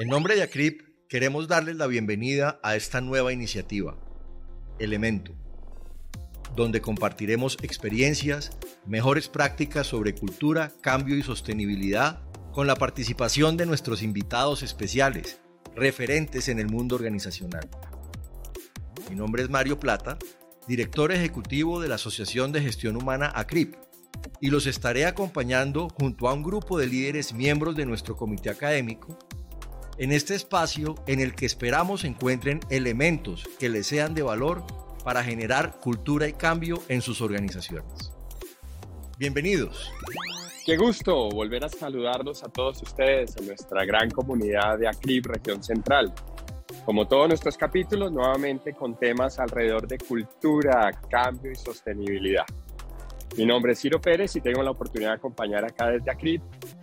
En nombre de ACRIP, queremos darles la bienvenida a esta nueva iniciativa, Elemento, donde compartiremos experiencias, mejores prácticas sobre cultura, cambio y sostenibilidad con la participación de nuestros invitados especiales, referentes en el mundo organizacional. Mi nombre es Mario Plata, director ejecutivo de la Asociación de Gestión Humana ACRIP, y los estaré acompañando junto a un grupo de líderes miembros de nuestro comité académico en este espacio en el que esperamos encuentren elementos que les sean de valor para generar cultura y cambio en sus organizaciones. Bienvenidos. Qué gusto volver a saludarlos a todos ustedes en nuestra gran comunidad de ACRIP Región Central. Como todos nuestros capítulos, nuevamente con temas alrededor de cultura, cambio y sostenibilidad. Mi nombre es Ciro Pérez y tengo la oportunidad de acompañar acá desde ACRIP,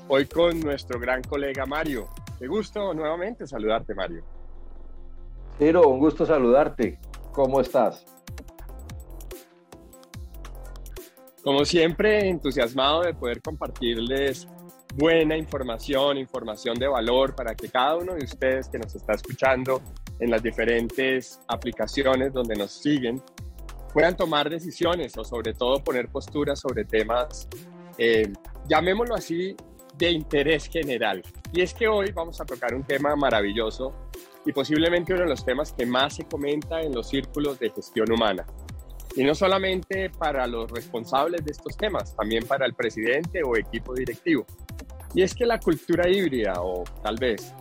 hoy con nuestro gran colega Mario. Qué gusto nuevamente saludarte, Mario. Ciro, un gusto saludarte. ¿Cómo estás? Como siempre, entusiasmado de poder compartirles buena información, información de valor para que cada uno de ustedes que nos está escuchando en las diferentes aplicaciones donde nos siguen puedan tomar decisiones o sobre todo poner posturas sobre temas, eh, llamémoslo así, de interés general. Y es que hoy vamos a tocar un tema maravilloso y posiblemente uno de los temas que más se comenta en los círculos de gestión humana. Y no solamente para los responsables de estos temas, también para el presidente o equipo directivo. Y es que la cultura híbrida, o tal vez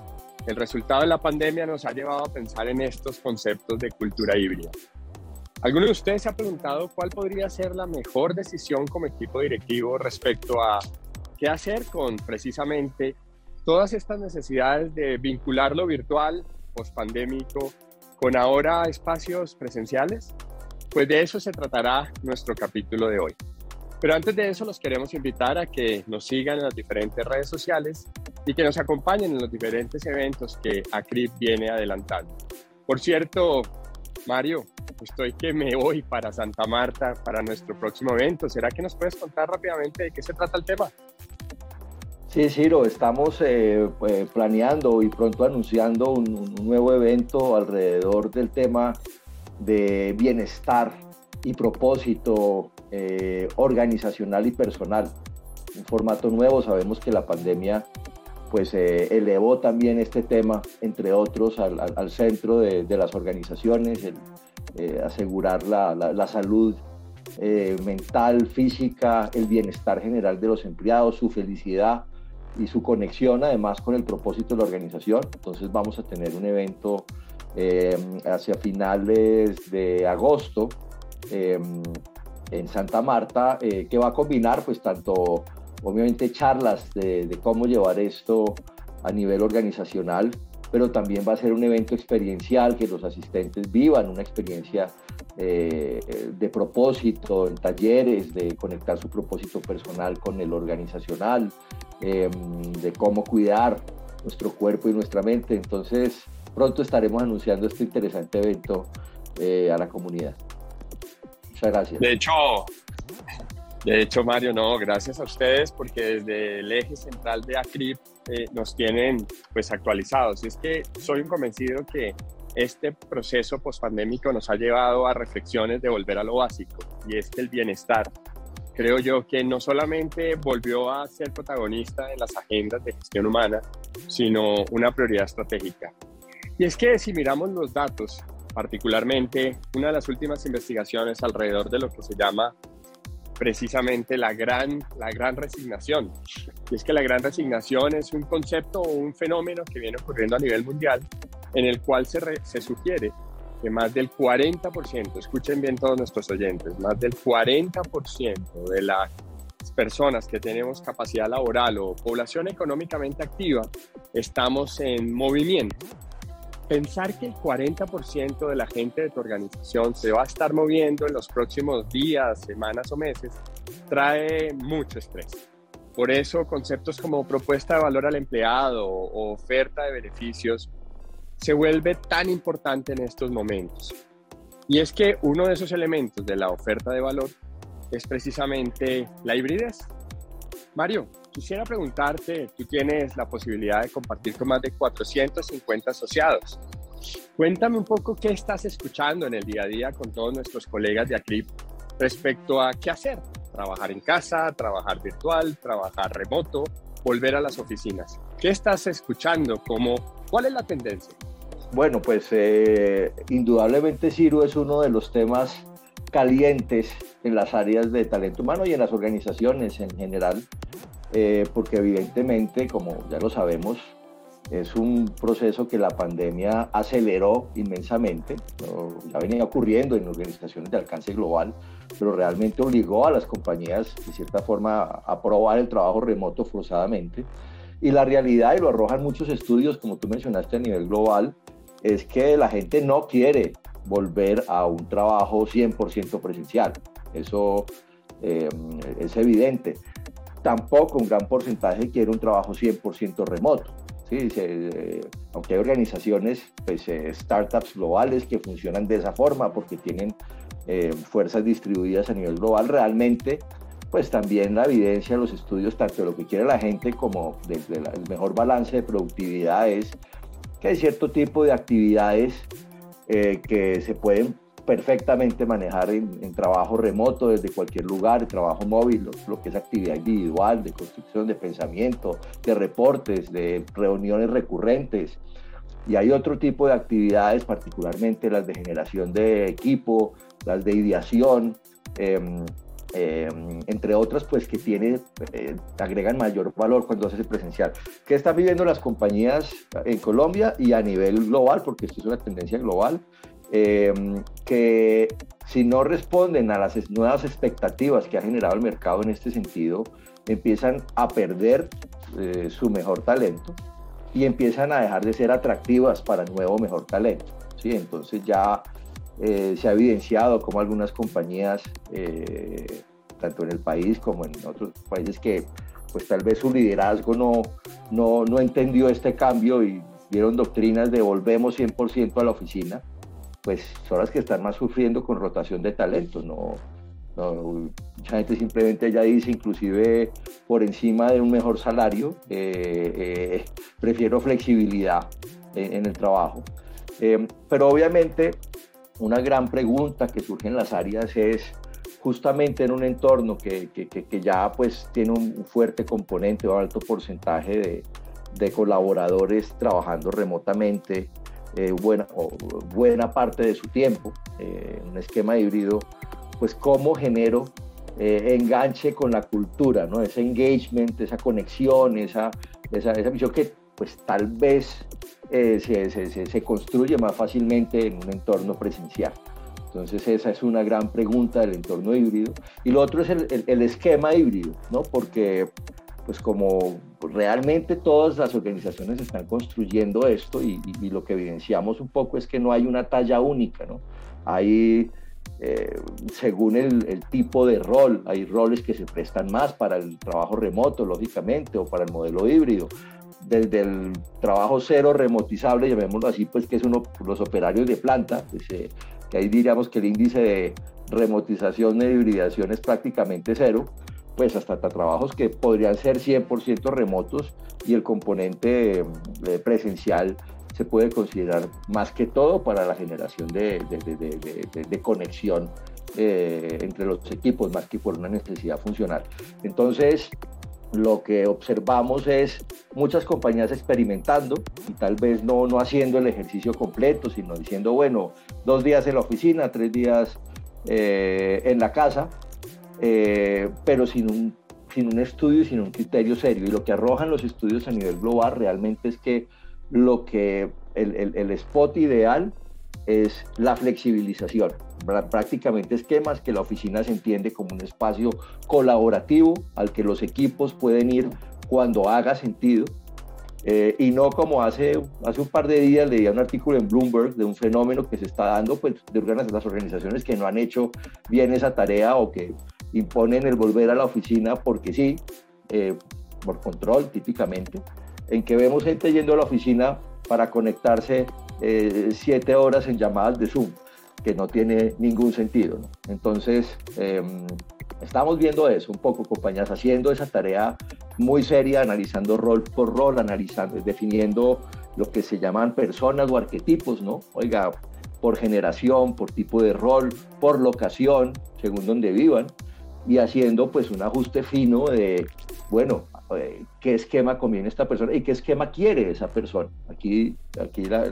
el resultado de la pandemia, nos ha llevado a pensar en estos conceptos de cultura híbrida. ¿Alguno de ustedes se ha preguntado cuál podría ser la mejor decisión como equipo directivo respecto a qué hacer con precisamente todas estas necesidades de vincular lo virtual, pospandémico, con ahora espacios presenciales? Pues de eso se tratará nuestro capítulo de hoy. Pero antes de eso los queremos invitar a que nos sigan en las diferentes redes sociales y que nos acompañen en los diferentes eventos que ACRIP viene adelantando. Por cierto, Mario, estoy que me voy para Santa Marta para nuestro próximo evento. ¿Será que nos puedes contar rápidamente de qué se trata el tema? Sí, Ciro, estamos eh, pues, planeando y pronto anunciando un, nuevo evento alrededor del tema de bienestar y propósito eh, organizacional y personal. Un formato nuevo, sabemos que la pandemia pues eh, elevó también este tema, entre otros, al, centro de, las organizaciones, asegurar la, la salud mental, física, el bienestar general de los empleados, su felicidad y su conexión además con el propósito de la organización. Entonces vamos a tener un evento eh, hacia finales de agosto eh, en Santa Marta eh, que va a combinar pues tanto obviamente charlas de, de, cómo llevar esto a nivel organizacional, pero también va a ser un evento experiencial que los asistentes vivan una experiencia de propósito, en talleres, de conectar su propósito personal con el organizacional, Em, de cómo cuidar nuestro cuerpo y nuestra mente. Entonces, pronto estaremos anunciando este interesante evento eh, a la comunidad. Muchas gracias. De hecho, de hecho, Mario, no, gracias a ustedes porque desde el eje central de ACRIP eh, nos tienen pues actualizados. Y es que soy un convencido que este proceso pospandémico nos ha llevado a reflexiones de volver a lo básico y es que el bienestar creo yo que no solamente volvió a ser protagonista en las agendas de gestión humana, sino una prioridad estratégica. Y es que si miramos los datos, particularmente una de las últimas investigaciones alrededor de lo que se llama precisamente la gran, la gran resignación. Y es que la gran resignación es un concepto o un fenómeno que viene ocurriendo a nivel mundial en el cual se, se sugiere que más del 40%, escuchen bien todos nuestros oyentes, más del 40% de las personas que tenemos capacidad laboral o población económicamente activa, estamos en movimiento. Pensar que el 40% de la gente de tu organización se va a estar moviendo en los próximos días, semanas o meses, trae mucho estrés. Por eso conceptos como propuesta de valor al empleado o oferta de beneficios se vuelve tan importante en estos momentos. Y es que uno de esos elementos de la oferta de valor es precisamente la hibridez. Mario, quisiera preguntarte, tú tienes la posibilidad de compartir con más de 450 asociados. Cuéntame un poco qué estás escuchando en el día a día con todos nuestros colegas de ACRIP respecto a qué hacer. Trabajar en casa, trabajar virtual, trabajar remoto, volver a las oficinas. ¿Qué estás escuchando? ¿Cómo, ¿Cuál es la tendencia? Bueno, pues eh, indudablemente Ciro es uno de los temas calientes en las áreas de talento humano y en las organizaciones en general, eh, porque evidentemente, como ya lo sabemos, es un proceso que la pandemia aceleró inmensamente, ya venía ocurriendo en organizaciones de alcance global, pero realmente obligó a las compañías, de cierta forma, a probar el trabajo remoto forzadamente. Y la realidad, y lo arrojan muchos estudios, como tú mencionaste a nivel global, es que la gente no quiere volver a un trabajo 100% presencial. Eso eh, es evidente. Tampoco un gran porcentaje quiere un trabajo 100% remoto. ¿sí? Eh, aunque hay organizaciones, pues, eh, startups globales que funcionan de esa forma porque tienen fuerzas distribuidas a nivel global, realmente pues también la evidencia, los estudios, tanto de lo que quiere la gente como del el mejor balance de productividad es hay cierto tipo de actividades que se pueden perfectamente manejar en, trabajo remoto desde cualquier lugar, trabajo móvil, lo, que es actividad individual, de construcción de pensamiento, de reportes, de reuniones recurrentes. Y hay otro tipo de actividades, particularmente las de generación de equipo, las de ideación, em, em, entre otras, pues que tiene, eh, agregan mayor valor cuando se hace presencial. ¿Qué están viviendo las compañías en Colombia y a nivel global? Porque esto es una tendencia global. Em, que si no responden a las nuevas expectativas que ha generado el mercado en este sentido, empiezan a perder eh, su mejor talento y empiezan a dejar de ser atractivas para nuevo mejor talento. ¿sí? Entonces ya eh, se ha evidenciado como algunas compañías, eh, tanto en el país como en otros países, que pues tal vez su liderazgo no, no, no entendió este cambio y dieron doctrinas de volvemos 100% a la oficina pues son las que están más sufriendo con rotación de talentos, ¿no? mucha gente simplemente ya dice, inclusive por encima de un mejor salario, eh, prefiero flexibilidad en, el trabajo. Pero obviamente una gran pregunta que surge en las áreas es justamente en un entorno que, que, ya pues tiene un fuerte componente o alto porcentaje de, de colaboradores trabajando remotamente, eh, buena, buena parte de su tiempo, eh, un esquema híbrido, pues cómo genero eh, enganche con la cultura, ¿no? ese engagement, esa conexión, esa, esa, esa visión que pues tal vez se, se, se, construye más fácilmente en un entorno presencial. Entonces esa es una gran pregunta del entorno híbrido. Y lo otro es el, el, el esquema híbrido, ¿no? porque pues como realmente todas las organizaciones están construyendo esto y, lo que evidenciamos un poco es que no hay una talla única, ¿no? Hay, eh, según el, tipo de rol, hay roles que se prestan más para el trabajo remoto, lógicamente, o para el modelo híbrido. Desde el trabajo cero remotizable, llamémoslo así, pues que es uno, los operarios de planta, pues, eh, que ahí diríamos que el índice de remotización e hibridación es prácticamente cero pues hasta, trabajos que podrían ser 100% remotos y el componente eh, presencial se puede considerar más que todo para la generación de, de, conexión eh, entre los equipos, más que por una necesidad funcional. Entonces, lo que observamos es muchas compañías experimentando y tal vez no, no haciendo el ejercicio completo, sino diciendo, bueno, dos días en la oficina, tres días eh, en la casa, eh, pero sin un, sin un estudio y sin un criterio serio. Y lo que arrojan los estudios a nivel global realmente es que lo que el, el, spot ideal es la flexibilización. Prácticamente esquemas que la oficina se entiende como un espacio colaborativo al que los equipos pueden ir cuando haga sentido. Eh, y no como hace, hace un par de días leía un artículo en Bloomberg de un fenómeno que se está dando pues, de las organizaciones que no han hecho bien esa tarea o que imponen el volver a la oficina porque sí, eh, por control típicamente, en que vemos gente yendo a la oficina para conectarse eh, siete horas en llamadas de Zoom, que no tiene ningún sentido. Entonces, em, estamos viendo eso, un poco compañías haciendo esa tarea muy seria, analizando rol por rol, analizando, definiendo lo que se llaman personas o arquetipos, ¿no? Oiga, por generación, por tipo de rol, por locación, según donde vivan, y haciendo pues un ajuste fino de, bueno, eh, qué esquema conviene esta persona y qué esquema quiere esa persona. Aquí, aquí la,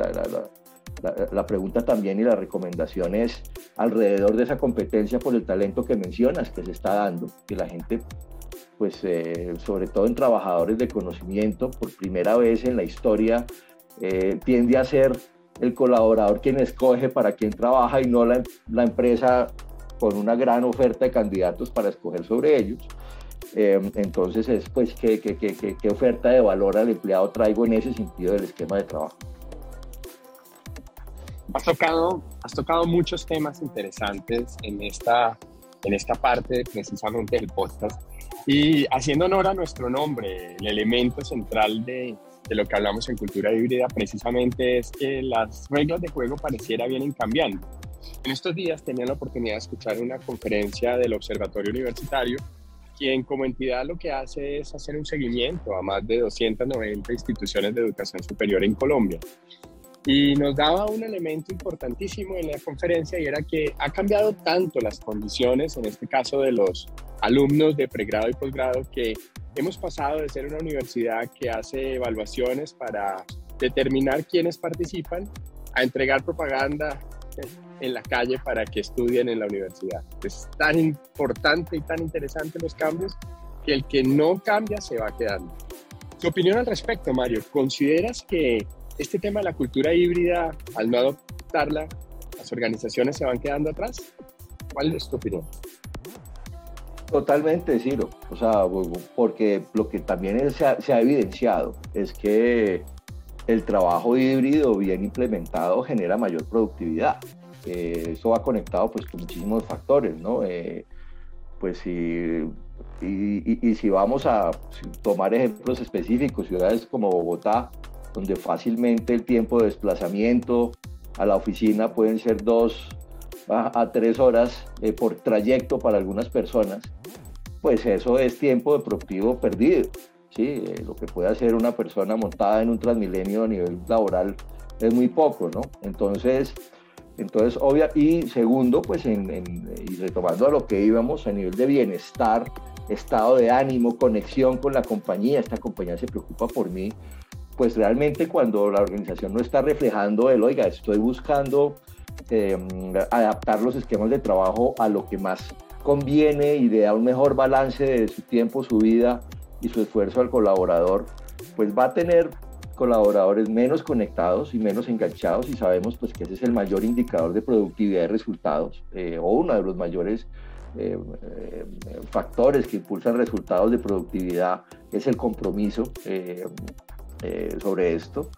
la, pregunta también y la recomendación es alrededor de esa competencia por el talento que mencionas que se está dando, que la gente, pues eh, sobre todo en trabajadores de conocimiento, por primera vez en la historia, eh, tiende a ser el colaborador quien escoge para quién trabaja y no la, la empresa con una gran oferta de candidatos para escoger sobre ellos. Eh, entonces es pues ¿qué, qué, qué, qué, oferta de valor al empleado traigo en ese sentido del esquema de trabajo. Has tocado, has tocado muchos temas interesantes en esta, en esta parte precisamente del podcast y haciendo honor a nuestro nombre, el elemento central de, de lo que hablamos en cultura híbrida precisamente es que las reglas de juego pareciera vienen cambiando. En estos días tenía la oportunidad de escuchar una conferencia del Observatorio Universitario, quien como entidad lo que hace es hacer un seguimiento a más de 290 instituciones de educación superior en Colombia. Y nos daba un elemento importantísimo en la conferencia y era que ha cambiado tanto las condiciones, en este caso de los alumnos de pregrado y posgrado, que hemos pasado de ser una universidad que hace evaluaciones para determinar quiénes participan a entregar propaganda en la calle para que estudien en la universidad. Es tan importante y tan interesante los cambios que el que no cambia se va quedando. Tu opinión al respecto, Mario, ¿consideras que este tema de la cultura híbrida, al no adoptarla, las organizaciones se van quedando atrás? ¿Cuál es tu opinión? Totalmente, Ciro. O sea, porque lo que también se, ha, se ha evidenciado es que el trabajo híbrido bien implementado genera mayor productividad. Eh, eso va conectado pues con muchísimos factores, ¿no? Eh, pues si, y, si vamos a tomar ejemplos específicos, ciudades como Bogotá, donde fácilmente el tiempo de desplazamiento a la oficina pueden ser dos a, tres horas eh, por trayecto para algunas personas, pues eso es tiempo de productivo perdido. ¿sí? lo que puede hacer una persona montada en un transmilenio a nivel laboral es muy poco, ¿no? Entonces, entonces, obvia, y segundo, pues, en, y retomando a lo que íbamos a nivel de bienestar, estado de ánimo, conexión con la compañía, esta compañía se preocupa por mí, pues realmente cuando la organización no está reflejando el, oiga, estoy buscando eh, adaptar los esquemas de trabajo a lo que más conviene y de un mejor balance de su tiempo, su vida y su esfuerzo al colaborador, pues va a tener colaboradores menos conectados y menos enganchados y sabemos pues que ese es el mayor indicador de productividad y resultados eh, o uno de los mayores eh, eh, factores que impulsan resultados de productividad es el compromiso sobre esto.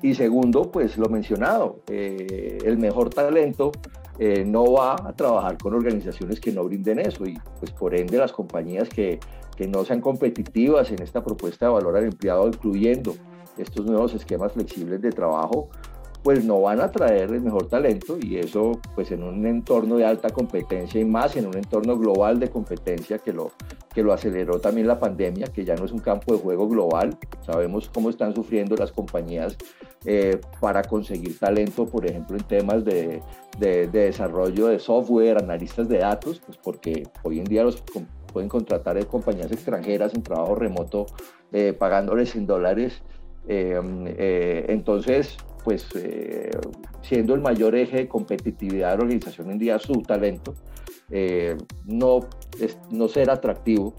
y segundo, pues lo mencionado, el mejor talento no va a trabajar con organizaciones que no brinden eso y pues por ende las compañías que que no sean competitivas en esta propuesta de valor al empleado, incluyendo estos nuevos esquemas flexibles de trabajo, pues no van a traer el mejor talento y eso pues en un entorno de alta competencia y más en un entorno global de competencia que lo, que lo aceleró también la pandemia, que ya no es un campo de juego global. Sabemos cómo están sufriendo las compañías eh, para conseguir talento, por ejemplo, en temas de, de, de, desarrollo de software, analistas de datos, pues porque hoy en día los pueden contratar de compañías extranjeras en trabajo remoto eh, pagándoles en dólares. Eh, entonces, pues siendo el mayor eje de competitividad de la organización en día su talento, no, no ser atractivo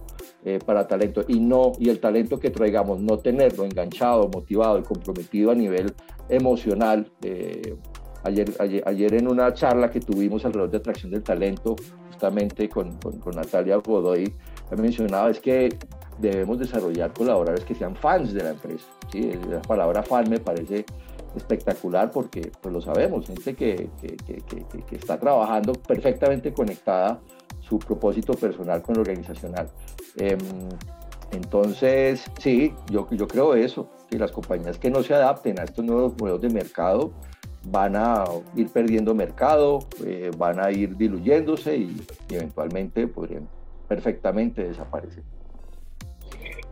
para talento y no y el talento que traigamos no tenerlo enganchado, motivado comprometido a nivel emocional. Ayer, ayer, en una charla que tuvimos alrededor de atracción del talento, justamente con, con, Natalia Godoy, mencionaba es que debemos desarrollar colaboradores que sean fans de la empresa. ¿sí? La palabra fan me parece espectacular porque pues lo sabemos, gente que, que, que, está trabajando perfectamente conectada su propósito personal con lo organizacional. Em, entonces, sí, yo, yo creo eso, que las compañías que no se adapten a estos nuevos modelos de mercado van a ir perdiendo mercado, eh, van a ir diluyéndose y, eventualmente podrían perfectamente desaparecer.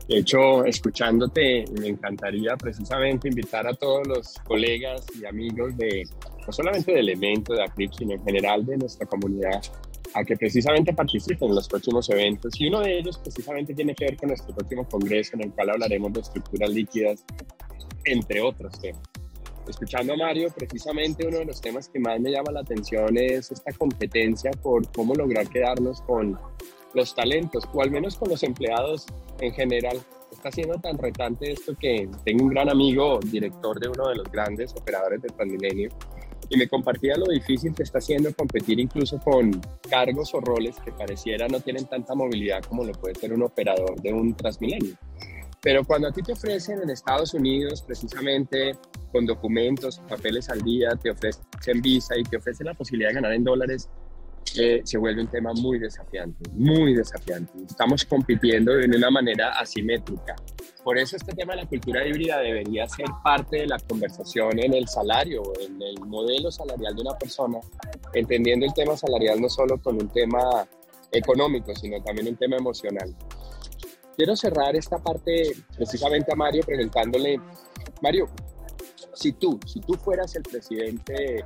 De hecho, escuchándote, me encantaría precisamente invitar a todos los colegas y amigos de, no solamente de Elemento, de ACRIP, sino en general de nuestra comunidad, a que precisamente participen en los próximos eventos. Y uno de ellos precisamente tiene que ver con nuestro próximo congreso, en el cual hablaremos de estructuras líquidas, entre otros temas. Escuchando a Mario, precisamente uno de los temas que más me llama la atención es esta competencia por cómo lograr quedarnos con los talentos, o al menos con los empleados en general. Está siendo tan retante esto que tengo un gran amigo, director de uno de los grandes operadores de Transmilenio, y me compartía lo difícil que está siendo competir incluso con cargos o roles que pareciera no tienen tanta movilidad como lo puede ser un operador de un Transmilenio. Pero cuando a ti te ofrecen en Estados Unidos, precisamente con documentos, papeles al día, te ofrecen visa y te ofrecen la posibilidad de ganar en dólares, eh, se vuelve un tema muy desafiante, muy desafiante. Estamos compitiendo de una manera asimétrica. Por eso este tema de la cultura híbrida debería ser parte de la conversación en el salario, en el modelo salarial de una persona, entendiendo el tema salarial no solo con un tema económico, sino también un tema emocional. Quiero cerrar esta parte precisamente a Mario preguntándole, Mario, si tú, si tú fueras el presidente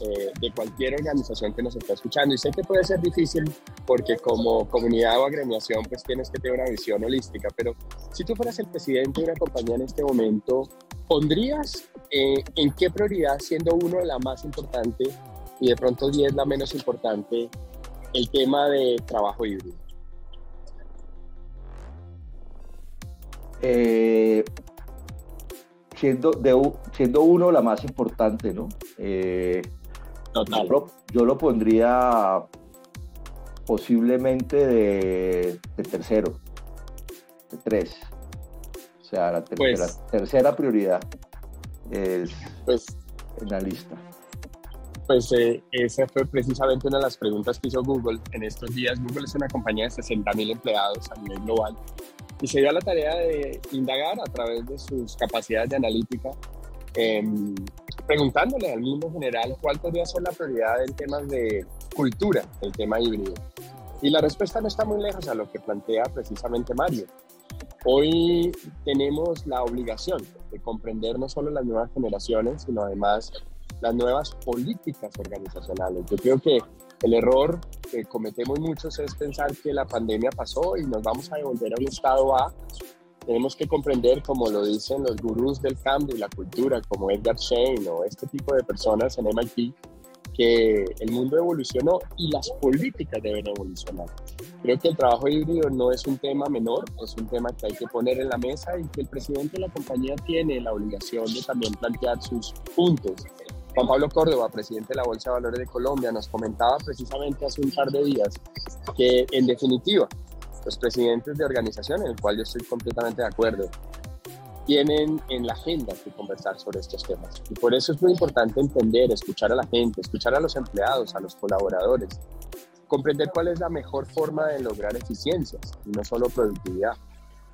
eh, de cualquier organización que nos está escuchando, y sé que puede ser difícil porque como comunidad o agremiación pues tienes que tener una visión holística, pero si tú fueras el presidente de una compañía en este momento, ¿pondrías eh, en qué prioridad, siendo uno la más importante y de pronto 10 la menos importante, el tema de trabajo híbrido? Eh, siendo, de, siendo uno la más importante, ¿no? Eh, Total. Yo lo, pondría posiblemente de, tercero, de tres. O sea, la tercera, pues tercera prioridad es pues, en la lista. Pues eh, esa fue precisamente una de las preguntas que hizo Google en estos días. Google es una compañía de 60 mil empleados a nivel global y se dio la tarea de indagar a través de sus capacidades de analítica, em, preguntándole al mundo general cuál podría ser la prioridad en temas de cultura, el tema híbrido. Y la respuesta no está muy lejos a lo que plantea precisamente Mario. Hoy tenemos la obligación de comprender no solo las nuevas generaciones, sino además las nuevas políticas organizacionales. Yo creo que el error que cometemos muchos es pensar que la pandemia pasó y nos vamos a devolver a un estado A. Tenemos que comprender, como lo dicen los gurús del cambio y la cultura, como Edgar Shane o este tipo de personas en MIT, que el mundo evolucionó y las políticas deben evolucionar. Creo que el trabajo híbrido no es un tema menor, es un tema que hay que poner en la mesa y que el presidente de la compañía tiene la obligación de también plantear sus puntos Juan Pablo Córdoba, presidente de la Bolsa de Valores de Colombia, nos comentaba precisamente hace un par de días que, en definitiva, los presidentes de organizaciones, en el cual yo estoy completamente de acuerdo, tienen en la agenda que conversar sobre estos temas. Y por eso es muy importante entender, escuchar a la gente, escuchar a los empleados, a los colaboradores, comprender cuál es la mejor forma de lograr eficiencias y no solo productividad.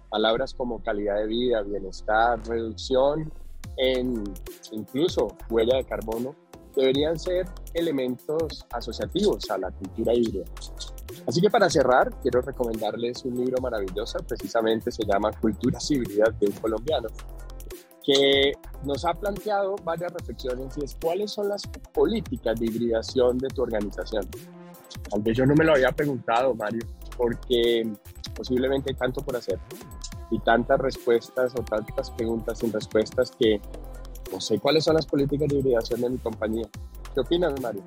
Palabras como calidad de vida, bienestar, reducción en incluso huella de carbono, deberían ser elementos asociativos a la cultura híbrida. Así que para cerrar, quiero recomendarles un libro maravilloso, precisamente se llama Culturas híbridas de un colombiano, que nos ha planteado varias reflexiones y es cuáles son las políticas de hibridación de tu organización. Tal vez yo no me lo había preguntado, Mario, porque posiblemente hay tanto por hacer y tantas respuestas o tantas preguntas sin respuestas que no sé cuáles son las políticas de hibridación de mi compañía. ¿Qué opinas, Mario?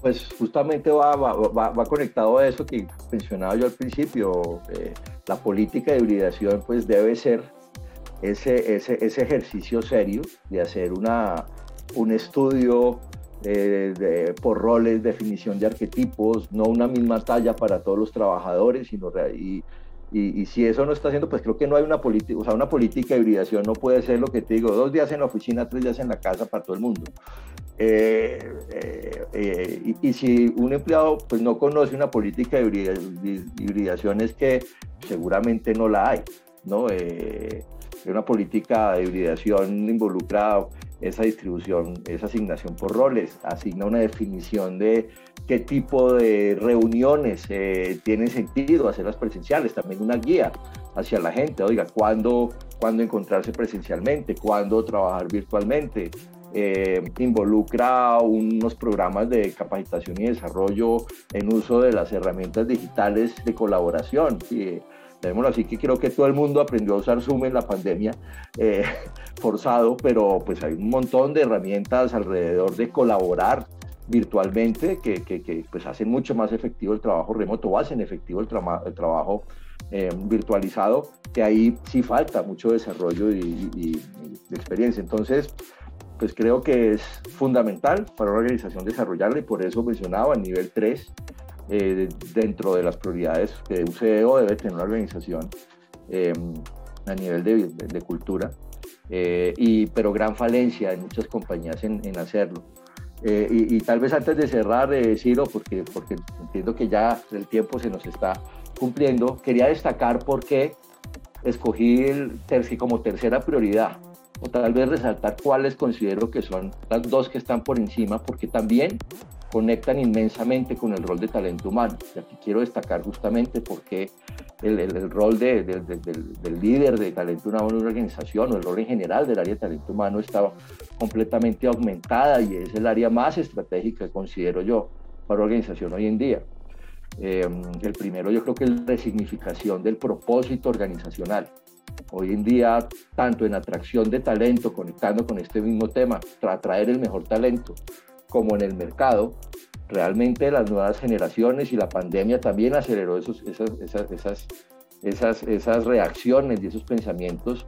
Pues justamente va, va, va, conectado a eso que mencionaba yo al principio. Eh, la política de hibridación pues debe ser ese, ese, ese ejercicio serio de hacer una, un estudio eh, por roles, definición de arquetipos, no una misma talla para todos los trabajadores, sino y, y, si eso no está haciendo, pues creo que no hay una política, o sea, una política de hibridación no puede ser lo que te digo, dos días en la oficina, tres días en la casa para todo el mundo. Eh, eh, eh, y, si un empleado pues no conoce una política de hibridación es que seguramente no la hay, ¿no? una política de hibridación involucra esa distribución, esa asignación por roles, asigna una definición de qué tipo de reuniones eh, tienen sentido hacerlas presenciales, también una guía hacia la gente. Oiga, ¿cuándo, ¿cuándo encontrarse presencialmente? ¿Cuándo trabajar virtualmente? Eh, involucra unos programas de capacitación y desarrollo en uso de las herramientas digitales de colaboración. Y, así que creo que todo el mundo aprendió a usar Zoom en la pandemia, eh, forzado, pero pues hay un montón de herramientas alrededor de colaborar virtualmente que, que, pues hacen mucho más efectivo el trabajo remoto o hacen efectivo el, el trabajo eh, virtualizado, que ahí sí falta mucho desarrollo y, experiencia. Entonces, pues creo que es fundamental para una organización desarrollarla y por eso mencionaba a nivel 3, eh, dentro de las prioridades que un CEO debe tener una organización eh, a nivel de, de, cultura, y, pero gran falencia en muchas compañías en, en hacerlo. Eh, y, tal vez antes de cerrar, eh, Ciro, porque, porque entiendo que ya el tiempo se nos está cumpliendo, quería destacar por qué escogí el terci como tercera prioridad, o tal vez resaltar cuáles considero que son las dos que están por encima, porque también conectan inmensamente con el rol de talento humano. Y aquí quiero destacar justamente por qué el, el, rol de, del, del, líder de talento humano en una organización o el rol en general del área de talento humano está completamente aumentada y es el área más estratégica, considero yo, para la organización hoy en día. Eh, el primero yo creo que es la resignificación del propósito organizacional. Hoy en día, tanto en atracción de talento, conectando con este mismo tema, atraer el mejor talento, como en el mercado, realmente las nuevas generaciones y la pandemia también aceleró esos, esas, esas, esas, esas, reacciones y esos pensamientos,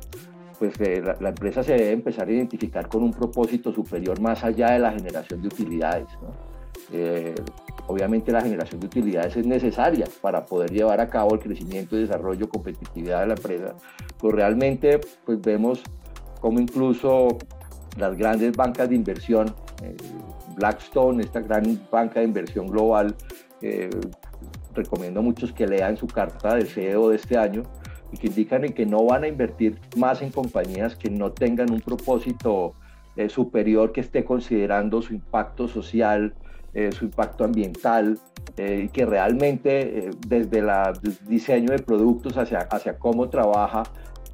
pues eh, la, empresa se debe empezar a identificar con un propósito superior más allá de la generación de utilidades. Eh, obviamente la generación de utilidades es necesaria para poder llevar a cabo el crecimiento, desarrollo, competitividad de la empresa, pero realmente pues vemos como incluso las grandes bancas de inversión, eh, Blackstone, esta gran banca de inversión global, eh, recomiendo a muchos que lean su carta de CEO de este año y que indican en que no van a invertir más en compañías que no tengan un propósito eh, superior que esté considerando su impacto social, eh, su impacto ambiental y que realmente desde el diseño de productos hacia, hacia cómo trabaja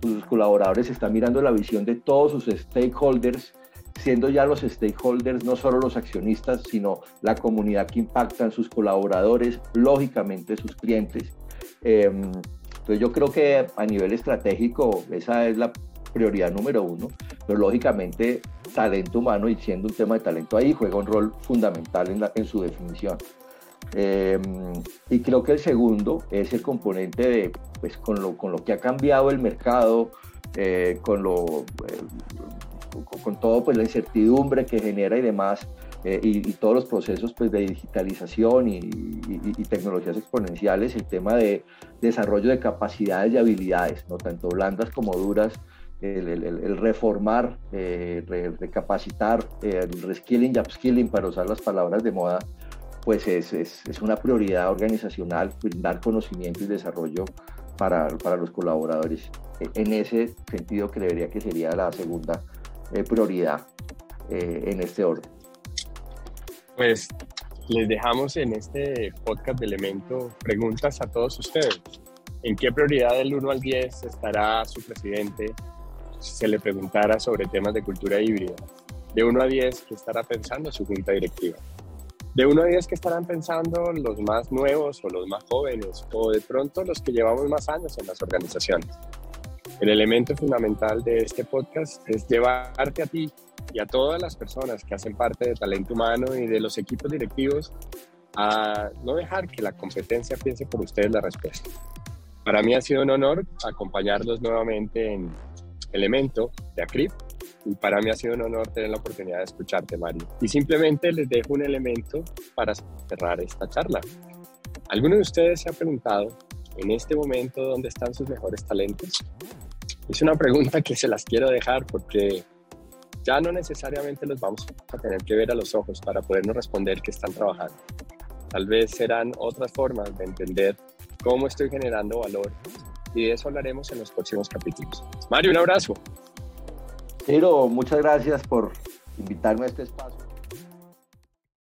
sus colaboradores están mirando la visión de todos sus stakeholders siendo ya los stakeholders no solo los accionistas, sino la comunidad que impactan, sus colaboradores, lógicamente sus clientes. Em, entonces yo creo que a nivel estratégico esa es la prioridad número uno, pero lógicamente talento humano y siendo un tema de talento ahí juega un rol fundamental en, en su definición. Em, y creo que el segundo es el componente de, pues con lo, con lo que ha cambiado el mercado, eh, con lo, eh, con, todo pues la incertidumbre que genera y demás, eh, y, todos los procesos pues, de digitalización y, tecnologías exponenciales, el tema de desarrollo de capacidades y habilidades, ¿no? tanto blandas como duras, el, reformar, eh, recapacitar, el reskilling y upskilling, para usar las palabras de moda, pues es, es, es una prioridad organizacional, dar conocimiento y desarrollo para, para los colaboradores. E, en ese sentido creería que sería la segunda eh, prioridad eh, en este orden. Pues les dejamos en este podcast de Elemento preguntas a todos ustedes. ¿En qué prioridad del 1 al 10 estará su presidente si se le preguntara sobre temas de cultura híbrida? De 1 a 10, ¿qué estará pensando su junta directiva? De 1 a 10, ¿qué estarán pensando los más nuevos o los más jóvenes o de pronto los que llevamos más años en las organizaciones? El elemento fundamental de este podcast es llevarte a ti y a todas las personas que hacen parte de talento humano y de los equipos directivos a no dejar que la competencia piense por ustedes la respuesta. Para mí ha sido un honor acompañarlos nuevamente en Elemento de ACRIP y para mí ha sido un honor tener la oportunidad de escucharte, Mario. Y simplemente les dejo un elemento para cerrar esta charla. ¿Alguno de ustedes se ha preguntado en este momento dónde están sus mejores talentos? Es una pregunta que se las quiero dejar porque ya no necesariamente los vamos a tener que ver a los ojos para podernos responder que están trabajando. Tal vez serán otras formas de entender cómo estoy generando valor y de eso hablaremos en los próximos capítulos. Mario, un abrazo. Ciro, muchas gracias por invitarme a este espacio.